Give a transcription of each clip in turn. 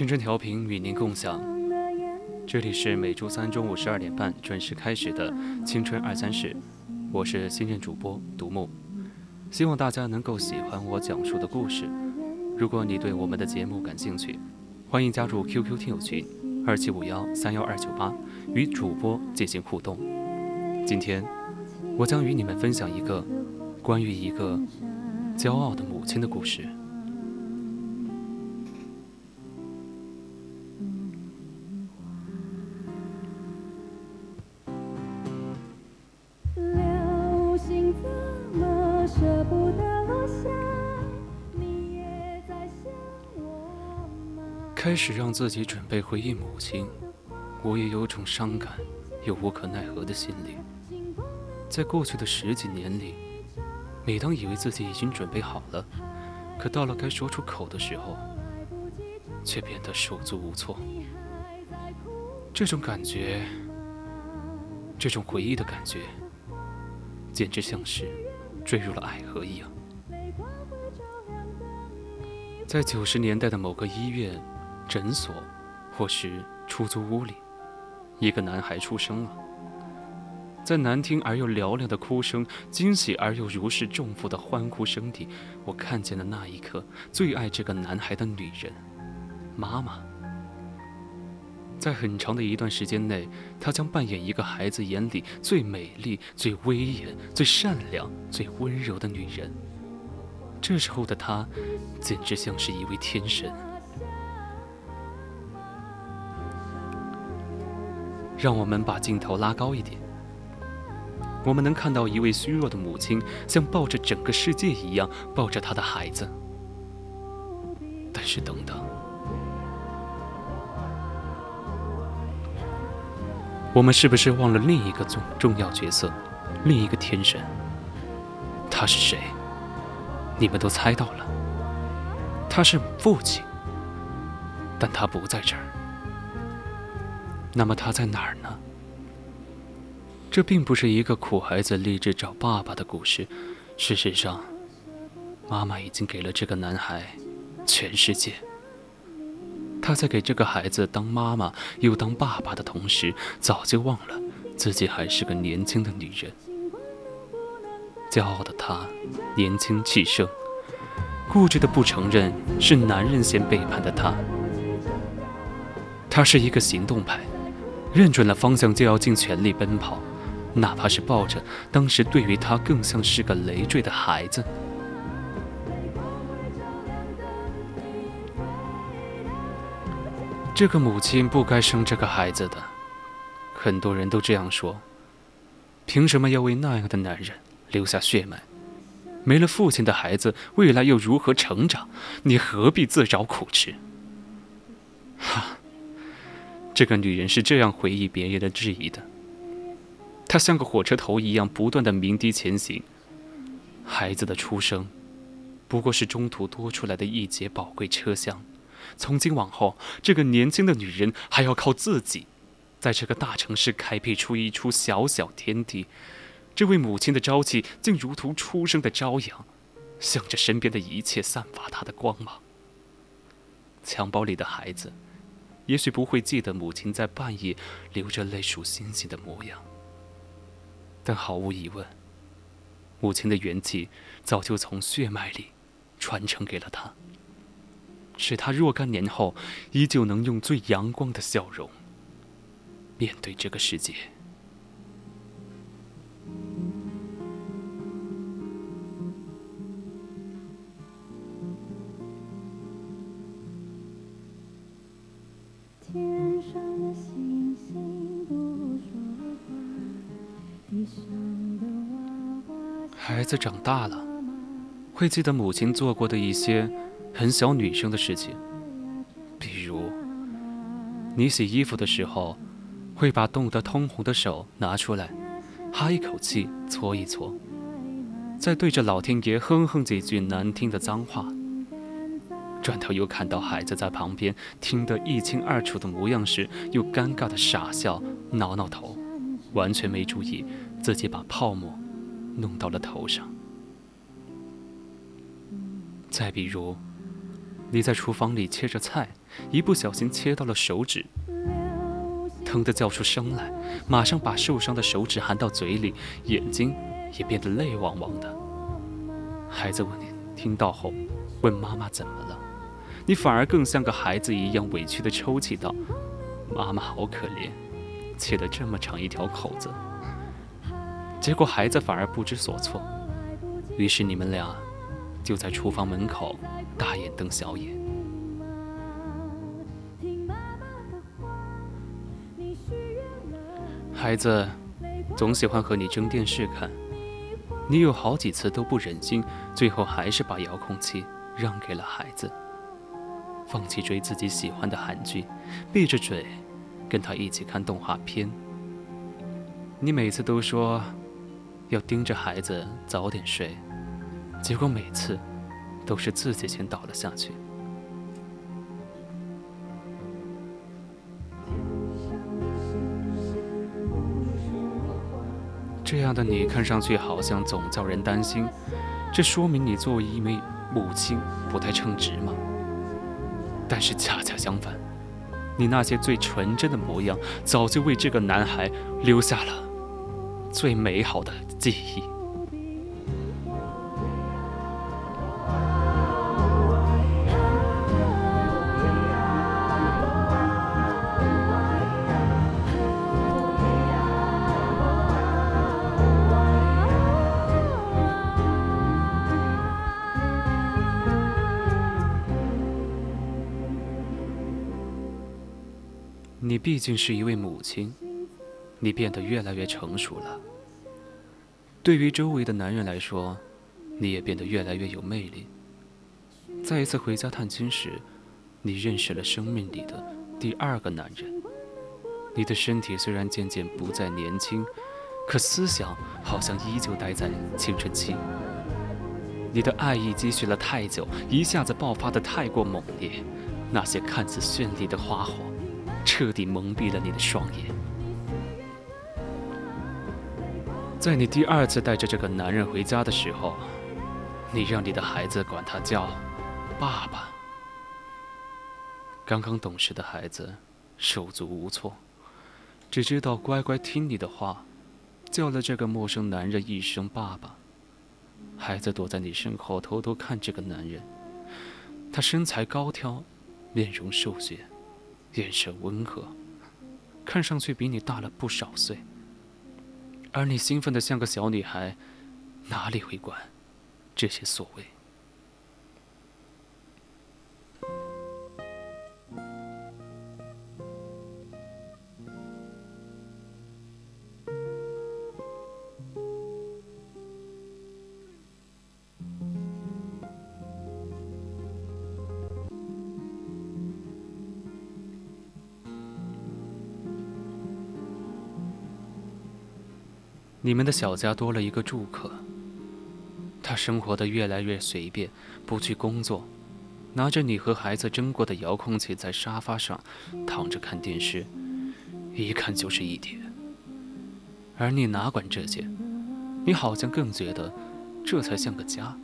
青春调频与您共享，这里是每周三中午十二点半准时开始的《青春二三事》，我是新任主播独木，希望大家能够喜欢我讲述的故事。如果你对我们的节目感兴趣，欢迎加入 QQ 听友群二七五幺三幺二九八，与主播进行互动。今天，我将与你们分享一个关于一个骄傲的母亲的故事。开始让自己准备回忆母亲，我也有种伤感又无可奈何的心理。在过去的十几年里，每当以为自己已经准备好了，可到了该说出口的时候，却变得手足无措。这种感觉，这种回忆的感觉，简直像是坠入了爱河一样。在九十年代的某个医院、诊所，或是出租屋里，一个男孩出生了。在难听而又嘹亮的哭声、惊喜而又如释重负的欢呼声里，我看见了那一刻最爱这个男孩的女人——妈妈。在很长的一段时间内，她将扮演一个孩子眼里最美丽、最威严、最善良、最温柔的女人。这时候的她，简直像是一位天神。让我们把镜头拉高一点，我们能看到一位虚弱的母亲，像抱着整个世界一样抱着她的孩子。但是等等，我们是不是忘了另一个重重要角色，另一个天神？他是谁？你们都猜到了，他是父亲，但他不在这儿。那么他在哪儿呢？这并不是一个苦孩子立志找爸爸的故事。事实上，妈妈已经给了这个男孩全世界。他在给这个孩子当妈妈又当爸爸的同时，早就忘了自己还是个年轻的女人。骄傲的她，年轻气盛，固执的不承认是男人先背叛的她。她是一个行动派，认准了方向就要尽全力奔跑，哪怕是抱着当时对于他更像是个累赘的孩子。这个母亲不该生这个孩子的，很多人都这样说。凭什么要为那样的男人留下血脉？没了父亲的孩子，未来又如何成长？你何必自找苦吃？哈，这个女人是这样回忆别人的质疑的。她像个火车头一样，不断的鸣笛前行。孩子的出生，不过是中途多出来的一节宝贵车厢。从今往后，这个年轻的女人还要靠自己，在这个大城市开辟出一处小小天地。这位母亲的朝气，竟如同初升的朝阳，向着身边的一切散发她的光芒。襁褓里的孩子，也许不会记得母亲在半夜流着泪数星星的模样，但毫无疑问，母亲的元气早就从血脉里传承给了他，使他若干年后依旧能用最阳光的笑容面对这个世界。孩子长大了，会记得母亲做过的一些很小女生的事情，比如，你洗衣服的时候，会把冻得通红的手拿出来，哈一口气搓一搓，再对着老天爷哼哼几句难听的脏话，转头又看到孩子在旁边听得一清二楚的模样时，又尴尬的傻笑，挠挠头，完全没注意自己把泡沫。弄到了头上。再比如，你在厨房里切着菜，一不小心切到了手指，疼得叫出声来，马上把受伤的手指含到嘴里，眼睛也变得泪汪汪的。孩子问你，听到后问妈妈怎么了，你反而更像个孩子一样委屈地抽泣道：“妈妈好可怜，切了这么长一条口子。”结果孩子反而不知所措，于是你们俩就在厨房门口大眼瞪小眼。孩子总喜欢和你争电视看，你有好几次都不忍心，最后还是把遥控器让给了孩子，放弃追自己喜欢的韩剧，闭着嘴跟他一起看动画片。你每次都说。要盯着孩子早点睡，结果每次都是自己先倒了下去。这样的你看上去好像总叫人担心，这说明你作为一枚母亲不太称职吗？但是恰恰相反，你那些最纯真的模样，早就为这个男孩留下了。最美好的记忆。你毕竟是一位母亲。你变得越来越成熟了。对于周围的男人来说，你也变得越来越有魅力。在一次回家探亲时，你认识了生命里的第二个男人。你的身体虽然渐渐不再年轻，可思想好像依旧待在青春期。你的爱意积蓄了太久，一下子爆发的太过猛烈，那些看似绚丽的花火，彻底蒙蔽了你的双眼。在你第二次带着这个男人回家的时候，你让你的孩子管他叫“爸爸”。刚刚懂事的孩子手足无措，只知道乖乖听你的话，叫了这个陌生男人一声“爸爸”。孩子躲在你身后偷偷看这个男人，他身材高挑，面容瘦削，眼神温和，看上去比你大了不少岁。而你兴奋的像个小女孩，哪里会管这些所谓？你们的小家多了一个住客，他生活的越来越随便，不去工作，拿着你和孩子争过的遥控器在沙发上躺着看电视，一看就是一天。而你哪管这些，你好像更觉得这才像个家。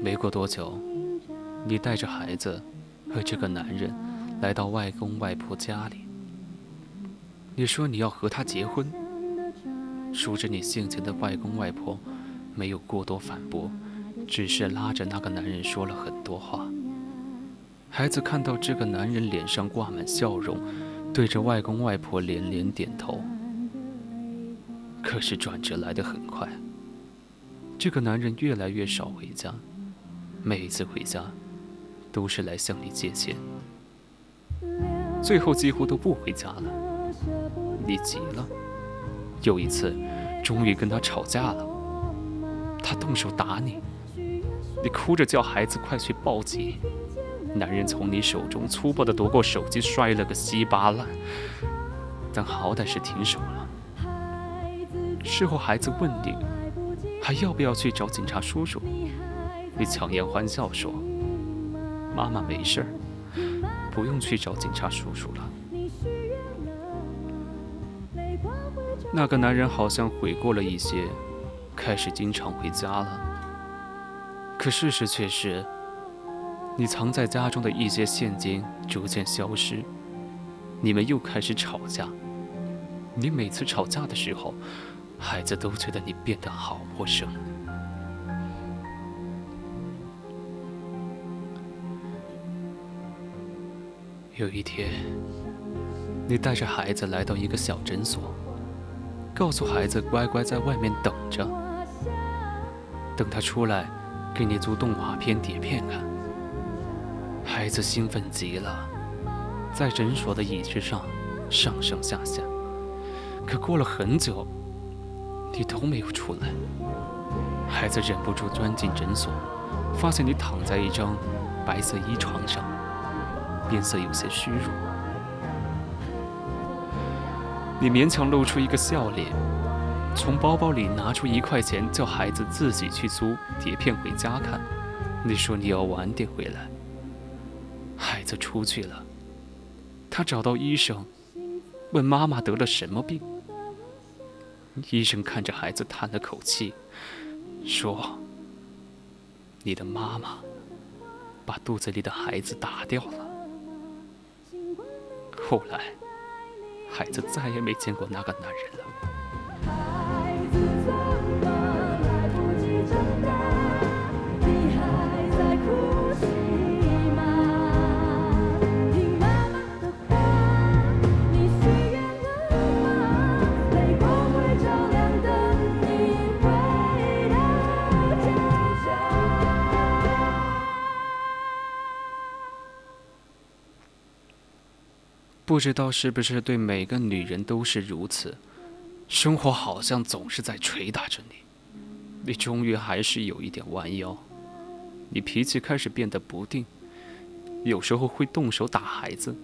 没过多久，你带着孩子和这个男人来到外公外婆家里，你说你要和他结婚。熟知你性情的外公外婆，没有过多反驳，只是拉着那个男人说了很多话。孩子看到这个男人脸上挂满笑容，对着外公外婆连连点头。可是转折来得很快，这个男人越来越少回家，每一次回家，都是来向你借钱，最后几乎都不回家了。你急了，有一次，终于跟他吵架了，他动手打你，你哭着叫孩子快去报警。男人从你手中粗暴地夺过手机，摔了个稀巴烂，但好歹是停手了。事后孩子问你，还要不要去找警察叔叔？你强颜欢笑说：“妈妈没事儿，不用去找警察叔叔了。”那个男人好像悔过了一些，开始经常回家了。可事实却是。你藏在家中的一些现金逐渐消失，你们又开始吵架。你每次吵架的时候，孩子都觉得你变得好陌生。有一天，你带着孩子来到一个小诊所，告诉孩子乖乖在外面等着，等他出来，给你租动画片碟片看。孩子兴奋极了，在诊所的椅子上上上下下。可过了很久，你都没有出来。孩子忍不住钻进诊所，发现你躺在一张白色衣床上，面色有些虚弱。你勉强露出一个笑脸，从包包里拿出一块钱，叫孩子自己去租碟片回家看。你说你要晚点回来。孩子出去了，他找到医生，问妈妈得了什么病。医生看着孩子叹了口气，说：“你的妈妈把肚子里的孩子打掉了。”后来，孩子再也没见过那个男人了。不知道是不是对每个女人都是如此，生活好像总是在捶打着你，你终于还是有一点弯腰，你脾气开始变得不定，有时候会动手打孩子，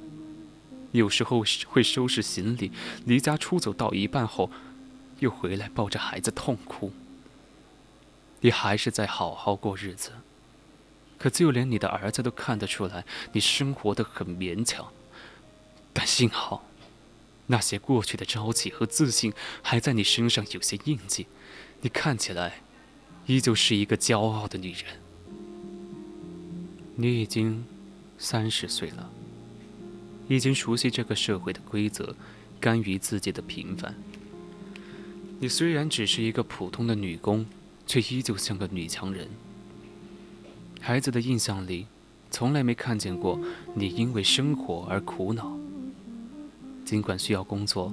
有时候会收拾行李。离家出走到一半后，又回来抱着孩子痛哭。你还是在好好过日子，可就连你的儿子都看得出来，你生活的很勉强。但幸好，那些过去的朝气和自信还在你身上有些印记，你看起来依旧是一个骄傲的女人。你已经三十岁了，已经熟悉这个社会的规则，甘于自己的平凡。你虽然只是一个普通的女工，却依旧像个女强人。孩子的印象里，从来没看见过你因为生活而苦恼。尽管需要工作，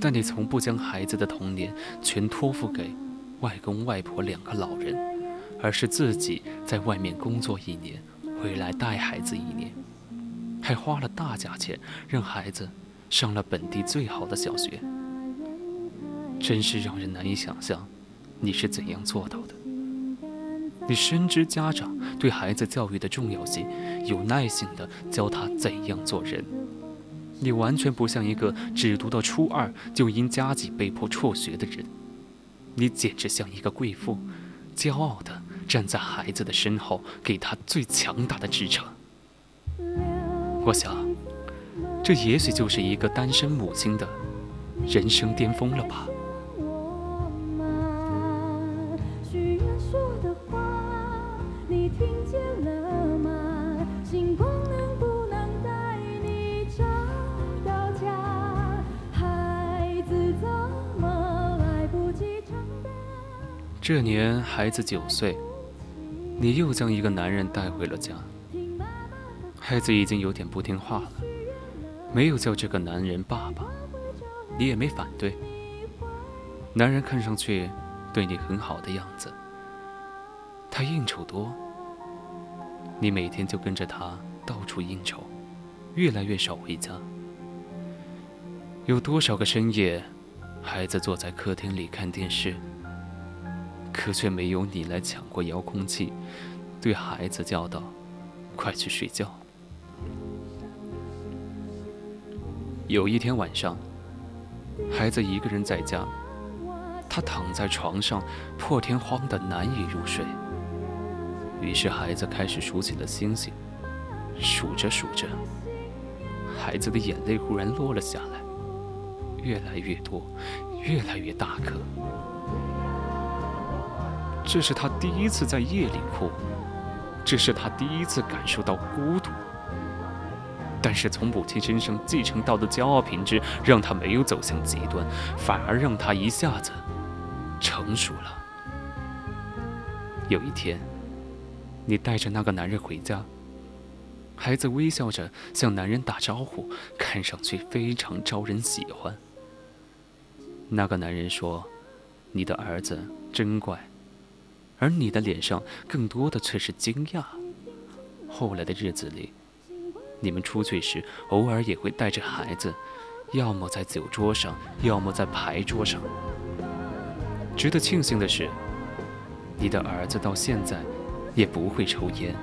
但你从不将孩子的童年全托付给外公外婆两个老人，而是自己在外面工作一年，回来带孩子一年，还花了大价钱让孩子上了本地最好的小学。真是让人难以想象，你是怎样做到的。你深知家长对孩子教育的重要性，有耐心地教他怎样做人。你完全不像一个只读到初二就因家境被迫辍学的人，你简直像一个贵妇，骄傲的站在孩子的身后，给他最强大的支撑。我想，这也许就是一个单身母亲的人生巅峰了吧。这年孩子九岁，你又将一个男人带回了家。孩子已经有点不听话了，没有叫这个男人爸爸，你也没反对。男人看上去对你很好的样子，他应酬多，你每天就跟着他到处应酬，越来越少回家。有多少个深夜，孩子坐在客厅里看电视，可却没有你来抢过遥控器，对孩子叫道：“快去睡觉。”有一天晚上，孩子一个人在家，他躺在床上，破天荒的难以入睡。于是孩子开始数起了星星，数着数着，孩子的眼泪忽然落了下来，越来越多，越来越大颗。这是他第一次在夜里哭，这是他第一次感受到孤独。但是从母亲身上继承到的骄傲品质，让他没有走向极端，反而让他一下子成熟了。有一天，你带着那个男人回家，孩子微笑着向男人打招呼，看上去非常招人喜欢。那个男人说：“你的儿子真乖。”而你的脸上更多的却是惊讶。后来的日子里。你们出去时，偶尔也会带着孩子，要么在酒桌上，要么在牌桌上。值得庆幸的是，你的儿子到现在也不会抽烟，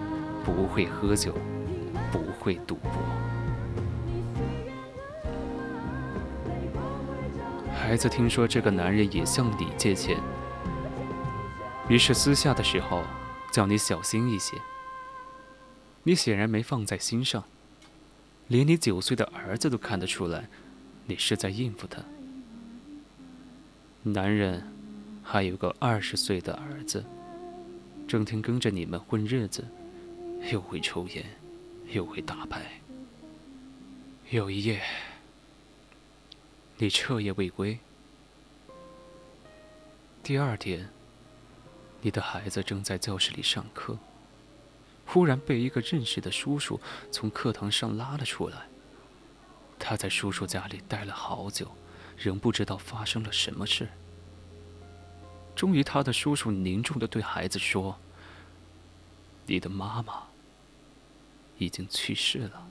不会喝酒，不会赌博。孩子听说这个男人也向你借钱，于是私下的时候叫你小心一些。你显然没放在心上。连你九岁的儿子都看得出来，你是在应付他。男人还有个二十岁的儿子，整天跟着你们混日子，又会抽烟，又会打牌。有一夜，你彻夜未归。第二天，你的孩子正在教室里上课。忽然被一个认识的叔叔从课堂上拉了出来。他在叔叔家里待了好久，仍不知道发生了什么事。终于，他的叔叔凝重地对孩子说：“你的妈妈已经去世了。”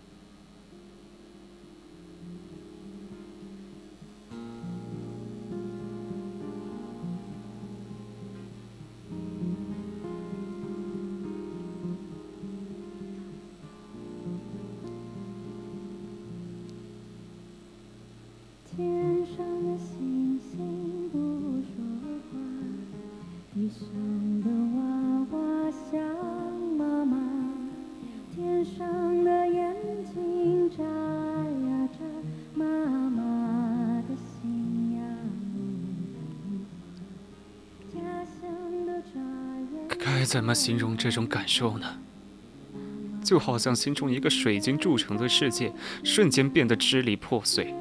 怎么形容这种感受呢？就好像心中一个水晶铸成的世界瞬间变得支离破碎，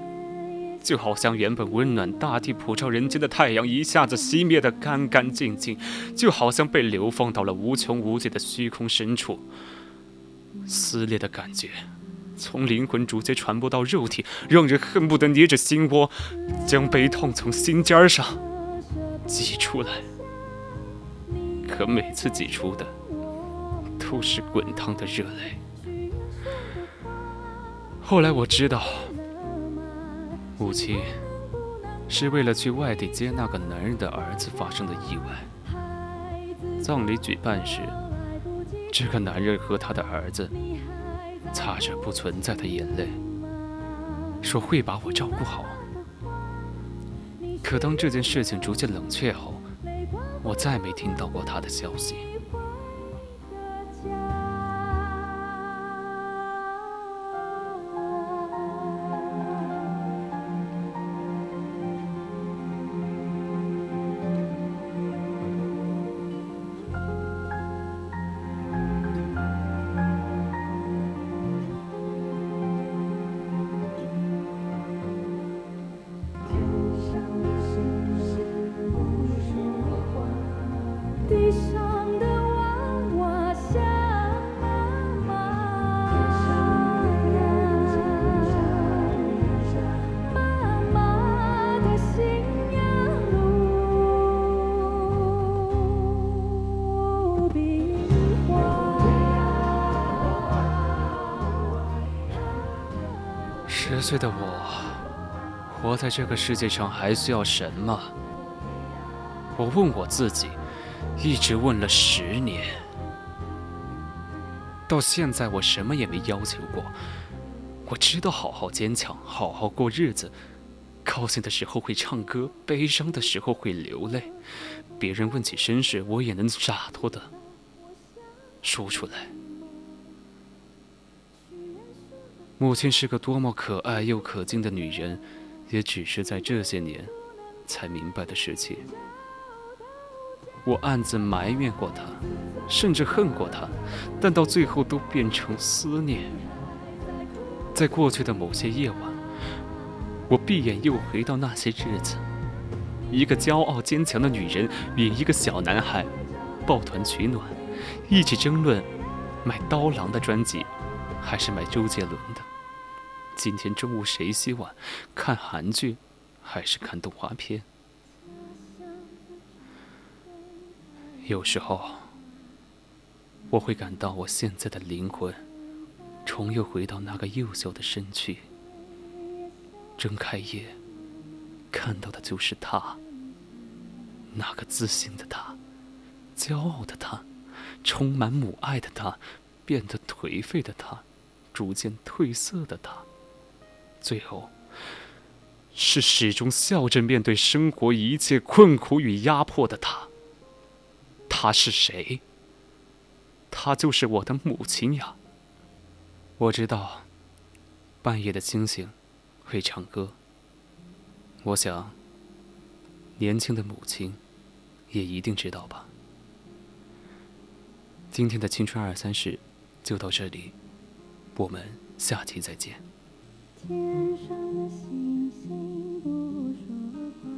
就好像原本温暖大地、普照人间的太阳一下子熄灭得干干净净，就好像被流放到了无穷无尽的虚空深处。撕裂的感觉从灵魂逐渐传播到肉体，让人恨不得捏着心窝，将悲痛从心尖上挤出来。可每次挤出的都是滚烫的热泪。后来我知道，母亲是为了去外地接那个男人的儿子发生的意外。葬礼举办时，这个男人和他的儿子擦着不存在的眼泪，说会把我照顾好。可当这件事情逐渐冷却后，我再没听到过他的消息。岁的我，活在这个世界上还需要什么？我问我自己，一直问了十年，到现在我什么也没要求过。我知道好好坚强，好好过日子。高兴的时候会唱歌，悲伤的时候会流泪。别人问起身世，我也能洒脱的说出来。母亲是个多么可爱又可敬的女人，也只是在这些年才明白的事情。我暗自埋怨过她，甚至恨过她，但到最后都变成思念。在过去的某些夜晚，我闭眼又回到那些日子，一个骄傲坚强的女人与一个小男孩抱团取暖，一起争论买刀郎的专辑还是买周杰伦的。今天中午谁洗碗？看韩剧还是看动画片？有时候我会感到我现在的灵魂。重又回到那个幼小的身躯，睁开眼，看到的就是他，那个自信的他，骄傲的他，充满母爱的他，变得颓废的他，逐渐褪色的他，最后是始终笑着面对生活一切困苦与压迫的他。他是谁？他就是我的母亲呀。我知道，半夜的星星会唱歌。我想，年轻的母亲也一定知道吧。今天的青春二三事就到这里，我们下期再见。天上的星星不说话，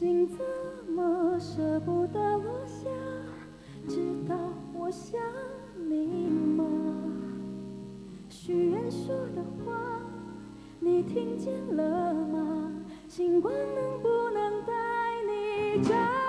心怎么舍不得落下，知道我想你吗？许愿说的话，你听见了吗？星光能不能带你找？